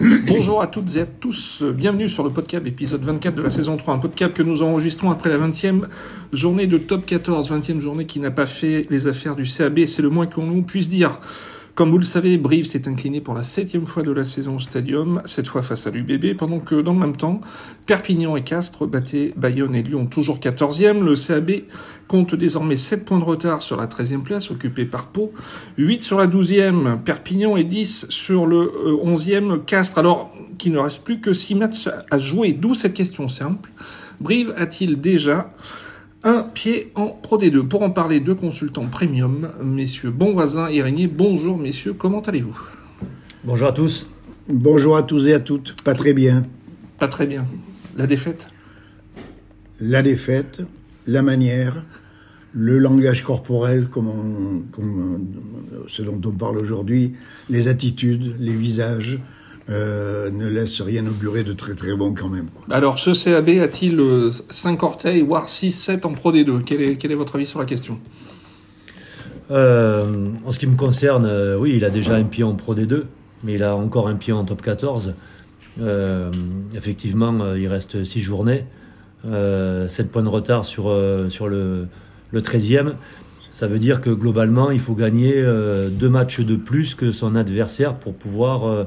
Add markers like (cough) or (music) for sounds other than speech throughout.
Bonjour à toutes et à tous, bienvenue sur le podcast épisode 24 de la saison 3, un podcast que nous enregistrons après la 20e journée de top 14, 20e journée qui n'a pas fait les affaires du CAB, c'est le moins qu'on puisse dire. Comme vous le savez, Brive s'est incliné pour la septième fois de la saison au Stadium, cette fois face à l'UBB, pendant que dans le même temps, Perpignan et Castres battaient Bayonne et Lyon toujours 14e. Le CAB compte désormais 7 points de retard sur la 13e place, occupée par Pau, 8 sur la 12e Perpignan et 10 sur le 11e euh, Castres. Alors qu'il ne reste plus que 6 matchs à jouer, d'où cette question simple. Brive a-t-il déjà un pied en Pro D2. Pour en parler, deux consultants premium, messieurs Bonvoisin et Régnier. Bonjour messieurs, comment allez-vous? Bonjour à tous. Bonjour à tous et à toutes. Pas très bien. Pas très bien. La défaite? La défaite, la manière, le langage corporel, comme, ce dont on parle aujourd'hui, les attitudes, les visages, euh, ne laisse rien augurer de très très bon quand même. Alors, ce CAB a-t-il 5 euh, orteils, voire 6, 7 en Pro D2 quel est, quel est votre avis sur la question? Euh, En ce qui me concerne, oui, il a déjà un pied en Pro D2, mais il a encore un pied en Top 14. effectivement, il reste 6 journées, 7 points de retard sur, sur le, le 13e. Ça veut dire que globalement, il faut gagner deux matchs de plus que son adversaire pour pouvoir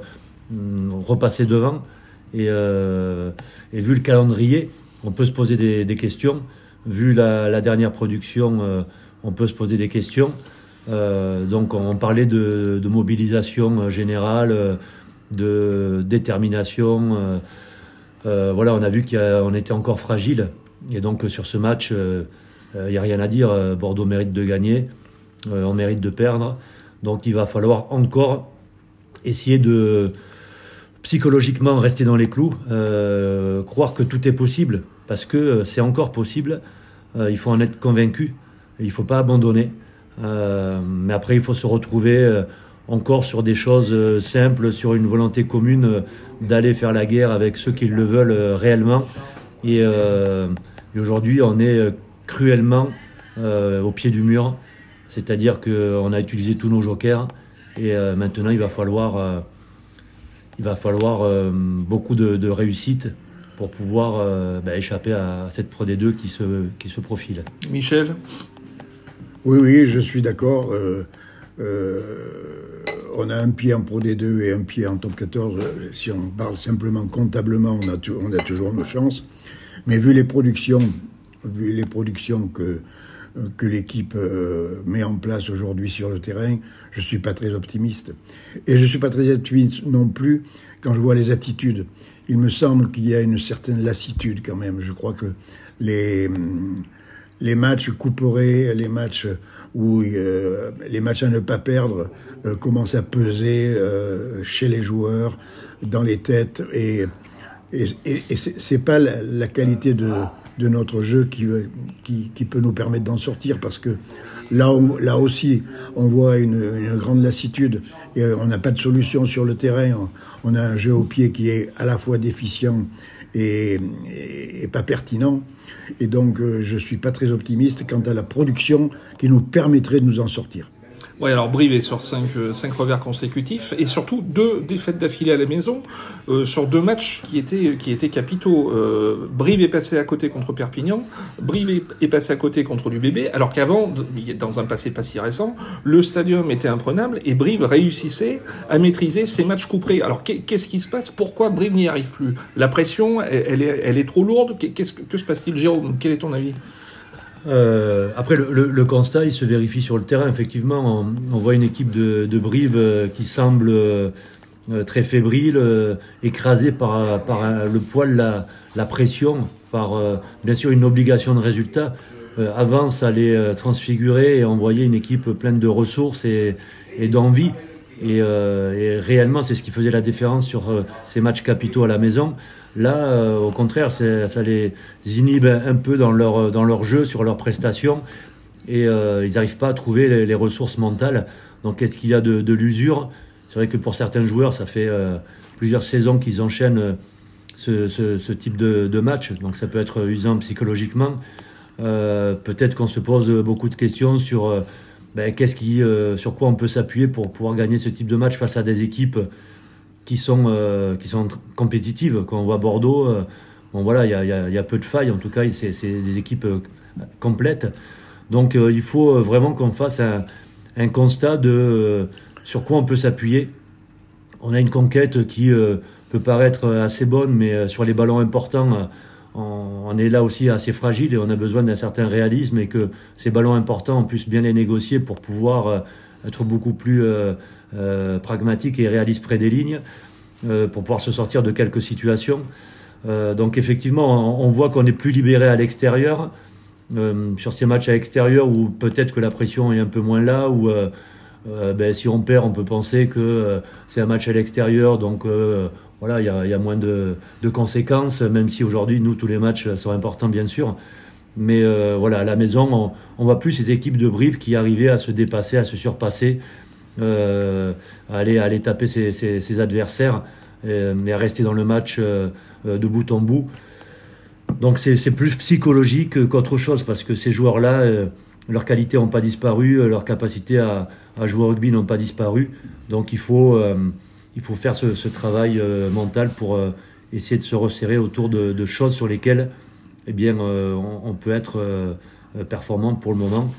repasser devant. Euh, et, vu le calendrier, on peut se poser des, questions. Vu la, dernière production, euh, on peut se poser des questions. Euh, donc on, parlait de, mobilisation générale, de détermination. voilà, on a vu qu'on était encore fragile. Et donc sur ce match, il n'y a rien à dire. Bordeaux mérite de gagner, on mérite de perdre. Donc il va falloir encore essayer de, psychologiquement rester dans les clous, euh, croire que tout est possible, parce que euh, c'est encore possible. Euh, il faut en être convaincu. Il ne faut pas abandonner. mais après, il faut se retrouver encore sur des choses simples, sur une volonté commune d'aller faire la guerre avec ceux qui le veulent réellement. Et, et aujourd'hui, on est cruellement au pied du mur. C'est-à-dire qu'on a utilisé tous nos jokers. Et maintenant, il va falloir il va falloir euh, beaucoup de, réussite pour pouvoir euh, bah, échapper à cette Pro D2 qui se, qui se profile. Michel? Oui, oui, je suis d'accord. Euh, on a un pied en Pro D2 et un pied en Top 14. Si on parle simplement comptablement, on a, on a toujours nos chances. Mais vu les productions, vu les productions que que l'équipe euh, met en place aujourd'hui sur le terrain, je suis pas très optimiste. Et je suis pas très optimiste non plus quand je vois les attitudes. Il me semble qu'il y a une certaine lassitude quand même. Je crois que les les matchs couperés, les matchs où euh, les matchs à ne pas perdre euh, commencent à peser chez les joueurs, dans les têtes, et, et, et, c'est pas la, qualité de de notre jeu qui, qui, qui peut nous permettre d'en sortir parce que là, là aussi, on voit une, grande lassitude et on n'a pas de solution sur le terrain. On a un jeu au pied qui est à la fois déficient et, et, pas pertinent. Et donc, euh, je suis pas très optimiste quant à la production qui nous permettrait de nous en sortir. Oui, alors Brive est sur 5 cinq, cinq revers consécutifs et surtout deux défaites d'affilée à la maison euh, sur deux matchs qui étaient, qui étaient capitaux. Euh, Brive est passé à côté contre Perpignan, Brive est, passé à côté contre du bébé, alors qu'avant, dans un passé pas si récent, le stadium était imprenable et Brive réussissait à maîtriser ses matchs couperés. Alors qu'est-ce qui se passe? Pourquoi Brive n'y arrive plus? La pression, elle, est, elle est trop lourde? Qu'est-ce que se passe-t-il, Jérôme Quel est ton avis? Euh, après, le, le, constat, il se vérifie sur le terrain. Effectivement, on, on voit une équipe de, de Brive euh, qui semble euh, très fébrile, euh, écrasée par, par le poids de la, la pression, par bien sûr une obligation de résultat. avant, ça allait transfigurer et envoyer une équipe pleine de ressources et, et d'envie. Et, et, réellement, c'est ce qui faisait la différence sur ces matchs capitaux à la maison. Là, euh, au contraire, ça les inhibe un peu dans leur, dans leur jeu, sur leurs prestations, et euh, ils n'arrivent pas à trouver les, ressources mentales. Donc, qu'est-ce qu'il y a de, l'usure? C'est vrai que pour certains joueurs, ça fait euh, plusieurs saisons qu'ils enchaînent ce, type de, match, donc ça peut être usant psychologiquement. Peut-être qu'on se pose beaucoup de questions sur ben, qu'est-ce qui, sur quoi on peut s'appuyer pour pouvoir gagner ce type de match face à des équipes qui sont, qui sont compétitives. Quand on voit Bordeaux, bon voilà, il y a, peu de failles. En tout cas, c'est des équipes complètes. Donc il faut vraiment qu'on fasse un, un, constat de sur quoi on peut s'appuyer. On a une conquête qui peut paraître assez bonne, mais sur les ballons importants, on, est là aussi assez fragile et on a besoin d'un certain réalisme et que ces ballons importants, on puisse bien les négocier pour pouvoir euh, être beaucoup plus euh, euh, pragmatique et réaliste près des lignes, pour pouvoir se sortir de quelques situations. donc effectivement, on, voit qu'on est plus libéré à l'extérieur. sur ces matchs à l'extérieur où peut-être que la pression est un peu moins là, où ben, si on perd, on peut penser que c'est un match à l'extérieur, donc voilà, il y a, moins de, conséquences, même si aujourd'hui, nous, tous les matchs sont importants, bien sûr. Mais euh, voilà, à la maison, on, on voit plus ces équipes de Brive qui arrivaient à se dépasser, à se surpasser, euh, à, aller, à aller taper ses, adversaires et, à rester dans le match euh, de bout en bout. Donc c'est plus psychologique qu'autre chose parce que ces joueurs-là, leurs qualités n'ont pas disparu, leurs capacités à, jouer au rugby n'ont pas disparu. Donc il faut il faut faire ce, travail euh, mental pour euh, essayer de se resserrer autour de, choses sur lesquelles eh bien, euh, on, peut être performant pour le moment.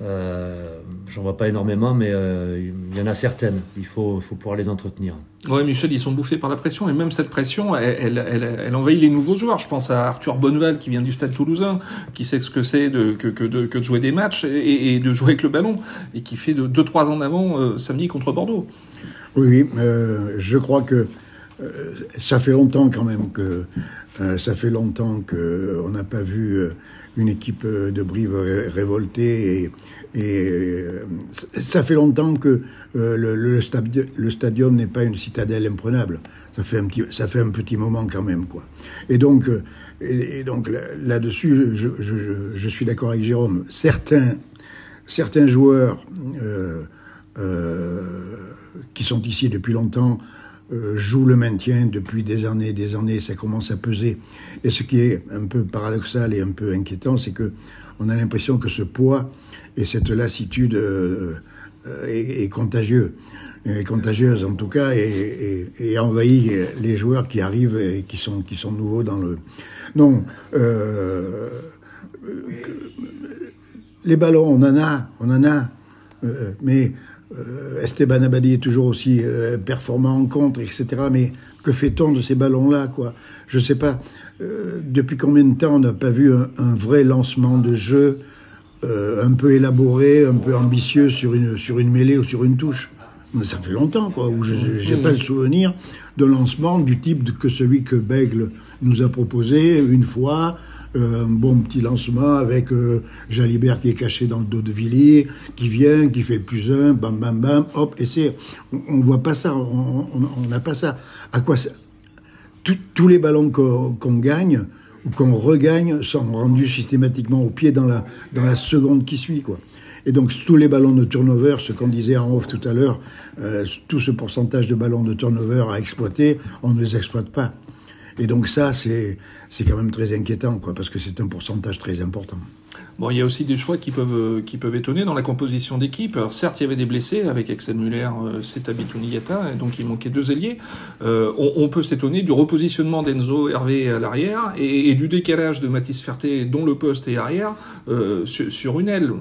J'en vois pas énormément, mais il y en a certaines. Il faut, faut pouvoir les entretenir. Oui, Michel, ils sont bouffés par la pression, et même cette pression, elle, elle, elle, envahit les nouveaux joueurs. Je pense à Arthur Bonneval, qui vient du Stade Toulousain, qui sait ce que c'est de, que, que, de, que de jouer des matchs et, de jouer avec le ballon, et qui fait de 2-3 ans avant samedi contre Bordeaux. Oui, euh, je crois que euh, ça fait longtemps quand même que euh, ça fait longtemps que on n'a pas vu une équipe de Brive révoltée et, et ça fait longtemps que le, le, stadium n'est pas une citadelle imprenable. Ça fait un petit, moment quand même quoi. Et donc, là-dessus, je, suis d'accord avec Jérôme. Certains, joueurs. Euh, qui sont ici depuis longtemps euh, jouent le maintien depuis des années, des années, ça commence à peser. Et ce qui est un peu paradoxal et un peu inquiétant, c'est que on a l'impression que ce poids et cette lassitude euh, est, contagieux, contagieuse en tout cas, et, et, envahit les joueurs qui arrivent et qui sont qui sont nouveaux dans le. Non. les ballons, on en a, on en a, mais euh, Esteban Abadi est toujours aussi euh, performant en contre, etc. Mais que fait-on de ces ballons-là, quoi? Je sais pas. Euh, depuis combien de temps on n'a pas vu un, vrai lancement de jeu un peu élaboré, un peu ambitieux sur une sur une mêlée ou sur une touche? Ça fait longtemps, quoi, où je n'ai pas le souvenir de lancement du type que celui que Bègle nous a proposé une fois, un bon petit lancement avec euh, Jalibert qui est caché dans le dos de Villiers, qui vient, qui fait le plus un, bam bam bam, hop, et c'est, on, ne voit pas ça, on n'a pas ça. À quoi ça Tous les ballons qu'on gagne ou qu'on regagne sont rendus systématiquement au pied dans la, dans la seconde qui suit, quoi. Et donc tous les ballons de turnover, ce qu'on disait en off tout à l'heure, euh, tout ce pourcentage de ballons de turnover à exploiter, on ne les exploite pas. Et donc ça, c'est quand même très inquiétant, quoi, parce que c'est un pourcentage très important. Bon, il y a aussi des choix qui peuvent euh, qui peuvent étonner dans la composition d'équipe. Alors certes, il y avait des blessés avec Axel Muller, euh, Setabitou Nigata, et donc il manquait deux ailiers. Euh, on, peut s'étonner du repositionnement d'Enzo Hervé à l'arrière et, du décalage de Mathis Ferté, dont le poste est arrière, sur, une aile.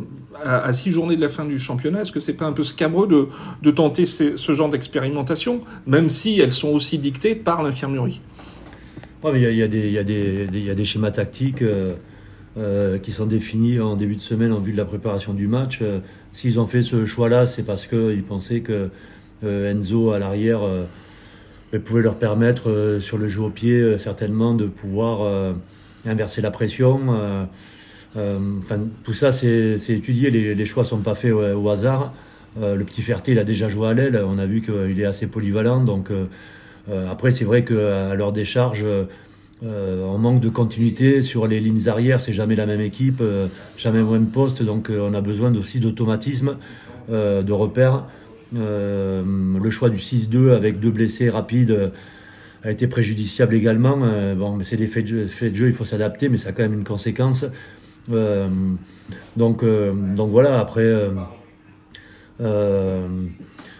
À, six journées de la fin du championnat, est-ce que c'est pas un peu scabreux de, de tenter ce genre d'expérimentation, même si elles sont aussi dictées par l'infirmerie? Il y, a, des schémas tactiques euh, euh, qui sont définis en début de semaine en vue de la préparation du match. Euh, s'ils ont fait ce choix-là, c'est parce qu'ils pensaient que Enzo à l'arrière pouvait leur permettre sur le jeu au pied certainement de pouvoir inverser la pression. tout ça, c'est étudié. Les, choix sont pas faits au, hasard. le petit Ferté, il a déjà joué à l'aile. On a vu qu'il est assez polyvalent. Donc, après, c'est vrai qu'à l'heure des charges, euh, on manque de continuité sur les lignes arrières. C'est jamais la même équipe, euh, jamais le même poste. Donc, on a besoin aussi d'automatisme, de repères. le choix du 6-2 avec deux blessés rapides a été préjudiciable également. bon, c'est des faits de, jeu, il faut s'adapter, mais ça a quand même une conséquence. donc, donc voilà. Après,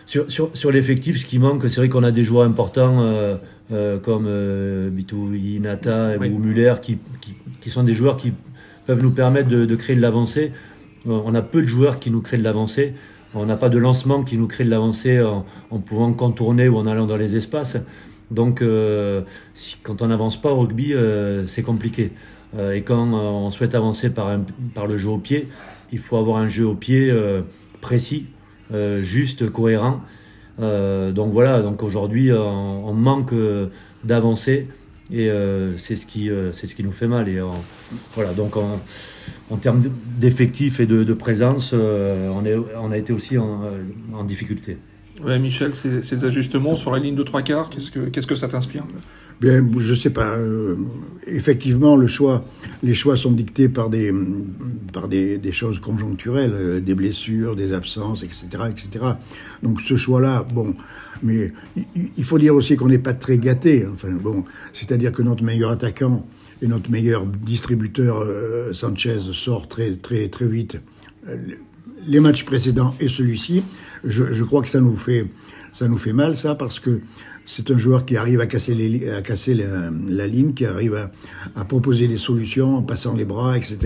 sur, sur, sur l'effectif, ce qui manque, c'est vrai qu'on a des joueurs importants euh, euh, comme euh, Bitou Inata ou Muller qui, qui, qui, sont des joueurs qui peuvent nous permettre de, de créer de l'avancée. On a peu de joueurs qui nous créent de l'avancée. On n'a pas de lancement qui nous crée de l'avancée en, en, pouvant contourner ou en allant dans les espaces. Donc, euh, si, quand on n'avance pas au rugby, euh, c'est compliqué. Euh, et quand on souhaite avancer par, un, par le jeu au pied, il faut avoir un jeu au pied précis, juste, cohérent. donc voilà, donc aujourd'hui, on, on, manque d'avancer et c'est ce qui ce qui nous fait mal. Et voilà, donc on, en termes d'effectifs et de, présence, euh, on, est, on, a été aussi en, en difficulté. Michel, ces, ces, ajustements sur la ligne de trois quarts, qu'est-ce que, qu'est-ce que ça t'inspire? Bien, je sais pas. Euh, effectivement, les choix sont dictés par des, choses conjoncturelles, euh, des blessures, des absences, etc., etc. Donc ce choix-là, bon, mais il, faut dire aussi qu'on n'est pas très gâté. Enfin, bon, c'est-à-dire que notre meilleur attaquant et notre meilleur distributeur euh, Sanchez sort très très très vite les matchs précédents et celui-ci. Je, je, crois que ça nous fait ça nous fait mal ça parce que c'est un joueur qui arrive à casser, la, ligne, qui arrive à, proposer des solutions en passant les bras, etc.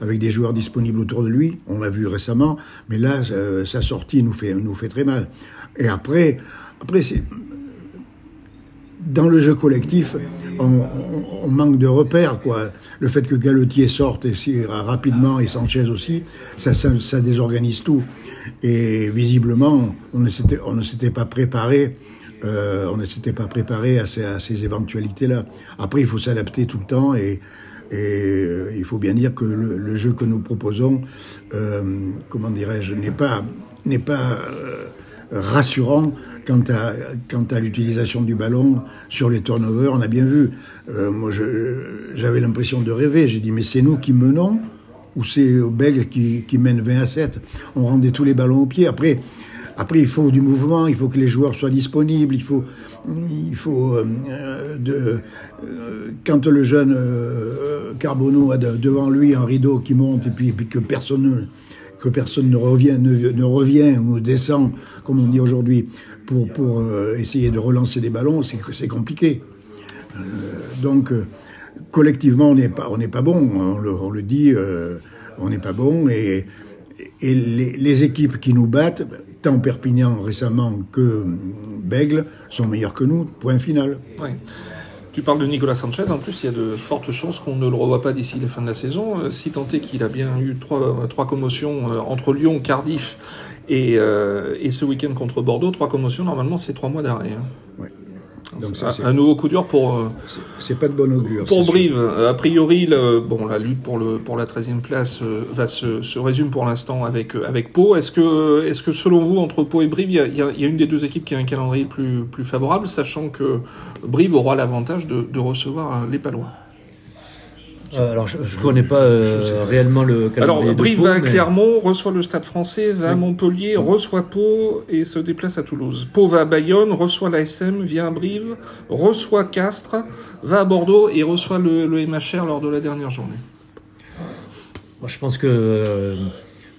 Avec des joueurs disponibles autour de lui. On l'a vu récemment, mais là, euh, sa sortie nous fait, très mal. Et après, après dans le jeu collectif, on, manque de repères. Le fait que Galetier sorte et rapidement et Sanchez aussi, ça, ça, désorganise tout. Et visiblement, on ne s'était pas préparé. Euh, on ne s'était pas préparé à ces, éventualités-là. Après, il faut s'adapter tout le temps et, euh, il faut bien dire que le, jeu que nous proposons, euh, comment dirais-je, n'est pas rassurant quant à, l'utilisation du ballon sur les turnovers. On a bien vu. Moi, j'avais l'impression de rêver. J'ai dit, mais c'est nous qui menons ou c'est aux Belges qui, qui mènent 20 à 7 On rendait tous les ballons au pied. Après, après, il faut du mouvement, il faut que les joueurs soient disponibles, il faut, il faut euh, de, euh, quand le jeune euh, Carbonneau a de, devant lui un rideau qui monte et puis, que personne ne revient, ne, ou descend, comme on dit aujourd'hui, pour, pour euh, essayer de relancer des ballons, c'est c'est compliqué. Euh, donc, euh, collectivement, on n'est pas, pas bon. On le, dit, euh, on n'est pas bon. Et, et les, équipes qui nous battent, tant Perpignan récemment que Bègle, sont meilleures que nous. Point final. Oui. Tu parles de Nicolas Sanchez, en plus il y a de fortes chances qu'on ne le revoie pas d'ici la fin de la saison, euh, si tant est qu'il a bien eu trois, trois commotions euh, entre Lyon, Cardiff et, euh, et ce week-end contre Bordeaux, trois commotions, normalement c'est trois mois d'arrêt. Hein. Ouais. Donc ça, un nouveau coup dur pour. Euh, c'est pas de bon augure. Pour Brive, sûr. a priori, le, bon, la lutte pour le pour la 13e place euh, va se, se résume pour l'instant avec euh, avec Pau. Est-ce que est-ce que selon vous, entre Pau et Brive, il y a, il y a, une des deux équipes qui a un calendrier plus plus favorable, sachant que Brive aura l'avantage de, de recevoir les Palois? Euh, alors, je ne connais pas euh, réellement le calendrier. Alors, Brive va à mais... Clermont, reçoit le Stade français, va à Montpellier, oui. reçoit Pau et se déplace à Toulouse. Pau va à Bayonne, reçoit l'ASM, vient à Brive, reçoit Castres, va à Bordeaux et reçoit le, le MHR lors de la dernière journée. Moi, je pense que euh,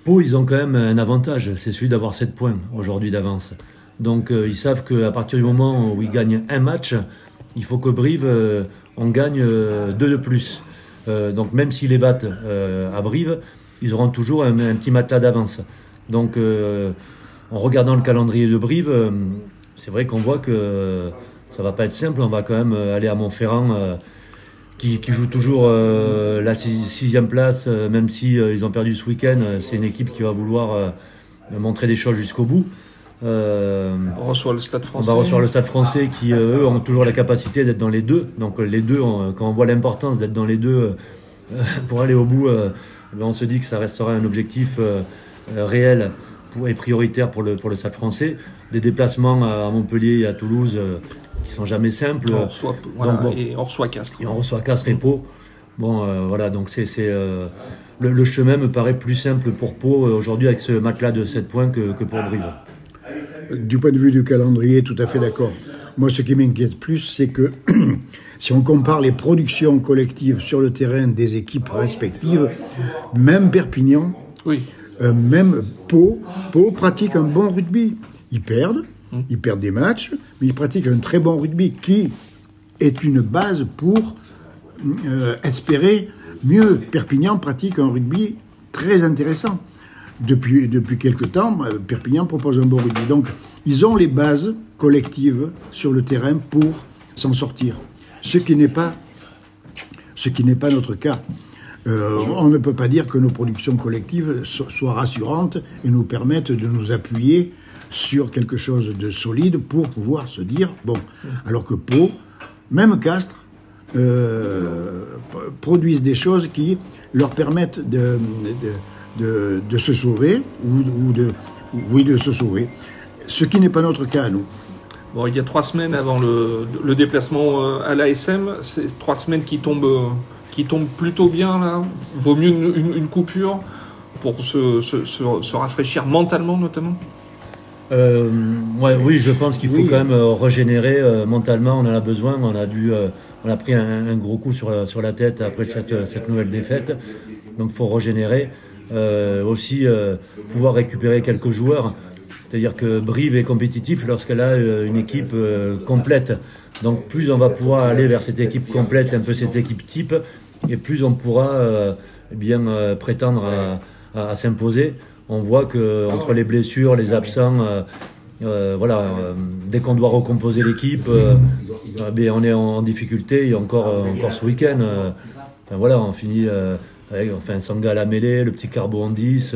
Pau, ils ont quand même un avantage, c'est celui d'avoir 7 points aujourd'hui d'avance. Donc, euh, ils savent qu'à partir du moment où ils gagnent un match, il faut que Brive, euh, on gagne deux de plus. Euh, donc même s'ils les battent euh, à Brive, ils auront toujours un, petit matelas d'avance. Donc euh, en regardant le calendrier de Brive, c'est vrai qu'on voit que ça va pas être simple. On va quand même aller à Montferrand. Qui, qui, joue toujours la sixième place, même si ils ont perdu ce week-end. C'est une équipe qui va vouloir montrer des choses jusqu'au bout. On reçoit le Stade français. On va recevoir le Stade français qui, eux, ont toujours la capacité d'être dans les deux. Donc les deux, on, quand on voit l'importance d'être dans les deux (laughs) pour aller au bout, on se dit que ça restera un objectif réel pour, et prioritaire pour le, pour le Stade français. Des déplacements à Montpellier et à Toulouse qui sont jamais simples. On reçoit, voilà, donc, bon, et on reçoit Castres. Et on reçoit Castres et Pau. Bon, euh, voilà, donc c'est euh, le, le, chemin me paraît plus simple pour Pau euh, aujourd'hui avec ce matelas de 7 points que, que pour Brive. Du point de vue du calendrier, tout à fait d'accord. Moi, ce qui m'inquiète plus, c'est que (clears throat) si on compare les productions collectives sur le terrain des équipes respectives, même Perpignan, oui. euh, même Pau, Pau pratique un bon rugby Ils perdent, mmh. ils perdent des matchs, mais ils pratiquent un très bon rugby qui est une base pour euh, espérer mieux. Perpignan pratique un rugby très intéressant. Depuis, depuis quelque temps, euh, Perpignan propose un bon rugby. Donc, ils ont les bases collectives sur le terrain pour s'en sortir. Ce qui n'est pas, ce qui n'est pas notre cas. Euh, on ne peut pas dire que nos productions collectives soient rassurantes et nous permettent de nous appuyer sur quelque chose de solide pour pouvoir se dire bon. Alors que Pau, même Castres, euh, produisent des choses qui leur permettent de, se sauver ou, de, oui, de se sauver. Ce qui n'est pas notre cas à nous. Bon, il y a trois semaines avant le, le déplacement euh, à l'ASM, c'est trois semaines qui tombent, qui tombent plutôt bien là. Vaut mieux une, coupure pour se, se, se, rafraîchir mentalement notamment. Euh, ouais, oui, je pense qu'il faut quand même régénérer mentalement. On en a besoin. On a dû on a pris un, gros coup sur, sur la tête après cette, cette nouvelle défaite. Donc il faut régénérer. Euh, aussi euh, pouvoir récupérer quelques joueurs. C'est-à-dire que Brive est compétitif lorsqu'elle a euh, une équipe complète. Donc plus on va pouvoir aller vers cette équipe complète, un peu cette équipe type, et plus on pourra eh bien prétendre à, à, s'imposer. On voit que entre les blessures, les absents, euh, voilà, dès qu'on doit recomposer l'équipe, euh, ben, on est en, difficulté. Et encore, encore ce week-end, voilà, on finit enfin, Sanga à la mêlée, le petit Carbo en 10,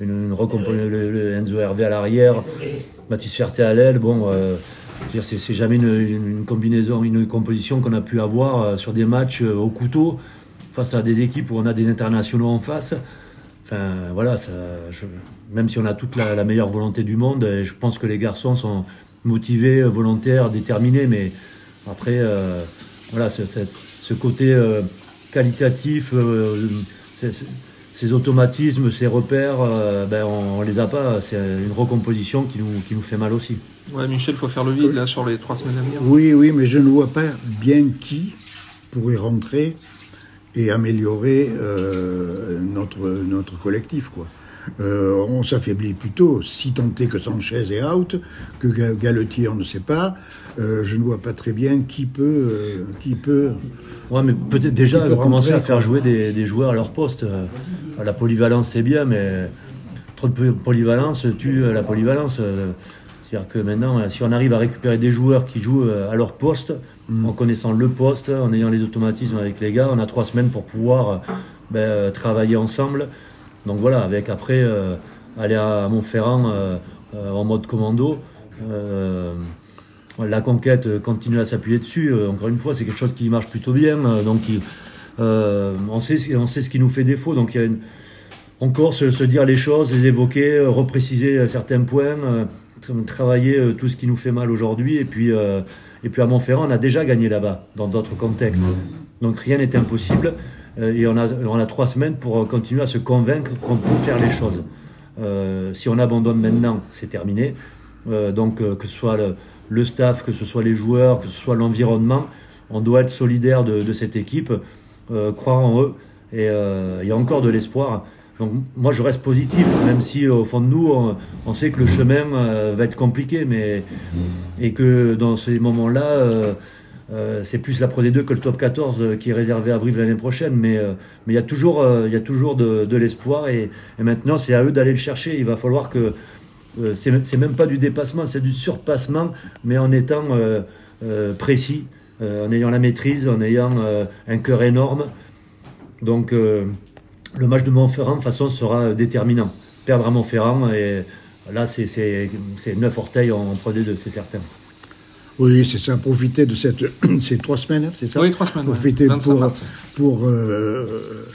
une, une le, Enzo Hervé à l'arrière, Mathis Ferté à l'aile. Bon, c'est jamais une, combinaison, une composition qu'on a pu avoir sur des matchs au couteau face à des équipes où on a des internationaux en face voilà, ça, même si on a toute la, meilleure volonté du monde, je pense que les garçons sont motivés, volontaires, déterminés, mais après, euh, voilà, ce côté euh, qualitatif, euh, ces automatismes, ces repères, ben, on, ne les a pas. C'est une recomposition qui nous, qui nous fait mal aussi. Ouais, Michel, il faut faire le vide là sur les trois semaines à venir. Oui, oui, mais je ne vois pas bien qui pourrait rentrer et améliorer euh, notre, notre collectif. Quoi. Euh, on s'affaiblit plutôt, si tant est que Sanchez est out, que Galetier on ne sait pas. Euh, je ne vois pas très bien qui peut... qui peut ouais, mais peut-être déjà commencer à faire jouer des, des, joueurs à leur poste. La polyvalence c'est bien, mais trop de polyvalence tue la polyvalence. C'est-à-dire que maintenant, si on arrive à récupérer des joueurs qui jouent à leur poste, Mm. en connaissant le poste, en ayant les automatismes avec les gars. On a trois semaines pour pouvoir ben, euh, travailler ensemble. Donc voilà, avec après euh, aller à Montferrand euh, en mode commando. la conquête continue à s'appuyer dessus. encore une fois, c'est quelque chose qui marche plutôt bien. donc on, sait, on sait ce qui nous fait défaut. Donc il y a encore se, se, dire les choses, les évoquer, repréciser certains points, travailler tout ce qui nous fait mal aujourd'hui et puis et puis à Montferrand, on a déjà gagné là-bas, dans d'autres contextes. Donc rien n'est impossible. Euh, et on a, on a trois semaines pour continuer à se convaincre qu'on peut faire les choses. Euh, si on abandonne maintenant, c'est terminé. Euh, donc que ce soit le, staff, que ce soit les joueurs, que ce soit l'environnement, on doit être solidaire de, cette équipe, croire en eux. Et il y a encore de l'espoir. Donc moi je reste positif, même si au fond de nous on, sait que le chemin euh, va être compliqué, mais et que dans ces moments-là, euh, euh, c'est plus la Pro D2 que le Top 14 qui est réservé à Brive l'année prochaine. Mais mais il y a toujours de, l'espoir et, maintenant c'est à eux d'aller le chercher. Il va falloir que c'est même pas du dépassement, c'est du surpassement, mais en étant précis, en ayant la maîtrise, en ayant un cœur énorme. Donc le match de Montferrand, de toute façon, sera déterminant. Perdre à Montferrand, et là, c'est neuf orteils en, Pro D2, c'est certain. Oui, c'est ça, profiter de cette, (clears throat) ces trois semaines, c'est ça Oui, trois semaines. Profiter pour, pour euh,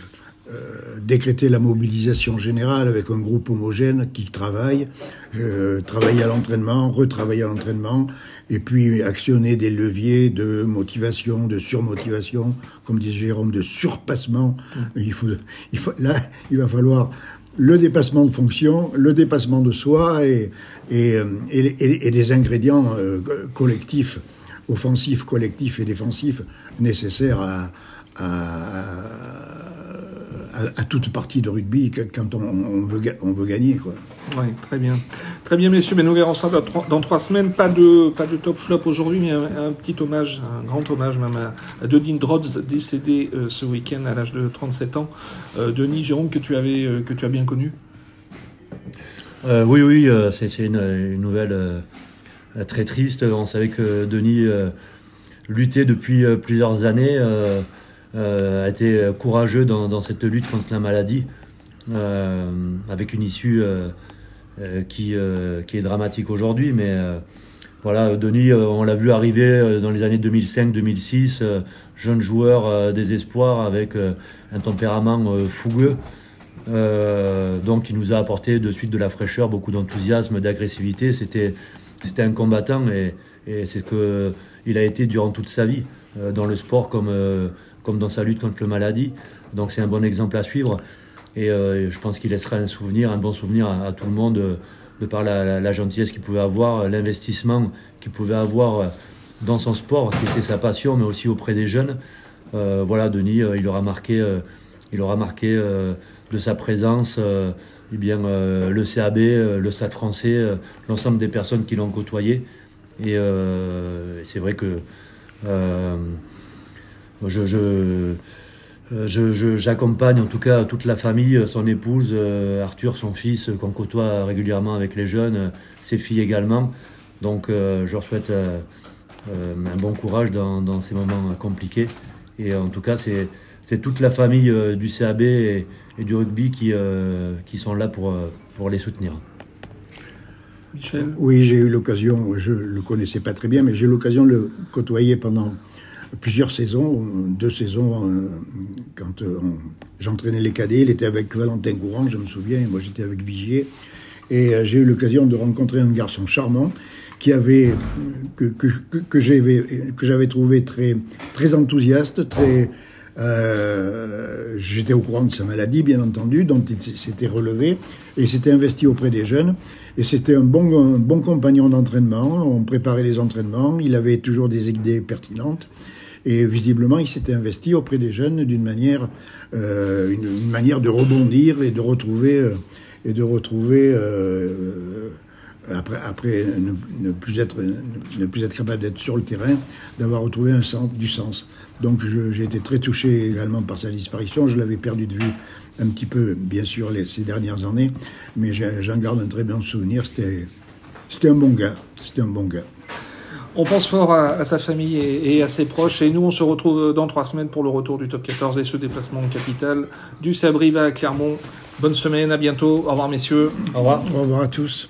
euh, décréter la mobilisation générale avec un groupe homogène qui travaille, euh, travailler à l'entraînement, retravailler à l'entraînement, et puis actionner des leviers de motivation, de surmotivation, comme disait Jérôme, de surpassement. Mm. Il faut, il faut, là, il va falloir le dépassement de fonction, le dépassement de soi et, et, euh, et, des ingrédients collectifs, offensifs, collectifs et défensifs nécessaires à, à toute partie de rugby quand on, veut, on veut gagner. Quoi. Oui, très bien. Très bien, messieurs. Mais nous verrons ça dans trois, semaines. Pas de, pas de top flop aujourd'hui, mais un, petit hommage, un grand hommage même à, Denis Drodz, décédé euh, ce week-end à l'âge de 37 ans. Euh, Denis, Jérôme, que tu, avais, euh, que tu as bien connu? Oui, oui, c'est une, nouvelle très triste. On savait que Denis luttait depuis plusieurs années, a été courageux dans, cette lutte contre la maladie, avec une issue qui, euh, qui est dramatique aujourd'hui. Mais euh, voilà, Denis, on l'a vu arriver dans les années 2005-2006, jeune joueur des espoirs avec un tempérament fougueux. donc il nous a apporté de suite de la fraîcheur, beaucoup d'enthousiasme, d'agressivité. C'était c'était un combattant et, et c'est que il a été durant toute sa vie dans le sport comme comme dans sa lutte contre le maladie. Donc c'est un bon exemple à suivre. Et euh, je pense qu'il laissera un souvenir, un bon souvenir à, tout le monde euh, de par la, gentillesse qu'il pouvait avoir, l'investissement qu'il pouvait avoir euh, dans son sport, qui était sa passion, mais aussi auprès des jeunes. voilà, Denis, il aura marqué, il aura marqué de sa présence eh bien, le CAB, le Stade français, l'ensemble des personnes qui l'ont côtoyé. Et c'est vrai que je, euh, j'accompagne en tout cas toute la famille, son épouse, euh, Arthur, son fils, qu'on côtoie régulièrement avec les jeunes, ses filles également. Donc euh, je leur souhaite un bon courage dans, ces moments compliqués. Et en tout cas, c'est toute la famille du CAB et, du rugby qui, qui sont là pour, pour les soutenir. Michel? Oui, j'ai eu l'occasion, je ne le connaissais pas très bien, mais j'ai eu l'occasion de le côtoyer pendant plusieurs saisons, deux saisons, euh, quand euh, j'entraînais les cadets, il était avec Valentin Courant, je me souviens, et moi j'étais avec Vigier. Et euh, j'ai eu l'occasion de rencontrer un garçon charmant qui avait, que, que, que j'avais trouvé très, très enthousiaste, très. J'étais au courant de sa maladie, bien entendu, dont il s'était relevé et s'était investi auprès des jeunes. Et c'était un bon, un bon compagnon d'entraînement. On préparait les entraînements. Il avait toujours des idées pertinentes. Et visiblement, il s'était investi auprès des jeunes d'une manière, euh, une, manière de rebondir et de retrouver, euh, et de retrouver euh, après, après ne, plus être, ne plus être capable d'être sur le terrain, d'avoir retrouvé un sens, du sens. Donc j'ai été très touché également par sa disparition. Je l'avais perdu de vue un petit peu, bien sûr, les, ces dernières années, mais j'en garde un très bon souvenir. C'était un bon gars. C'était un bon gars. On pense fort à, sa famille et, à ses proches. Et nous, on se retrouve dans trois semaines pour le retour du top 14 et ce déplacement de capitale du Sabriva à Clermont. Bonne semaine, à bientôt. Au revoir, messieurs. Au revoir. Au revoir à tous.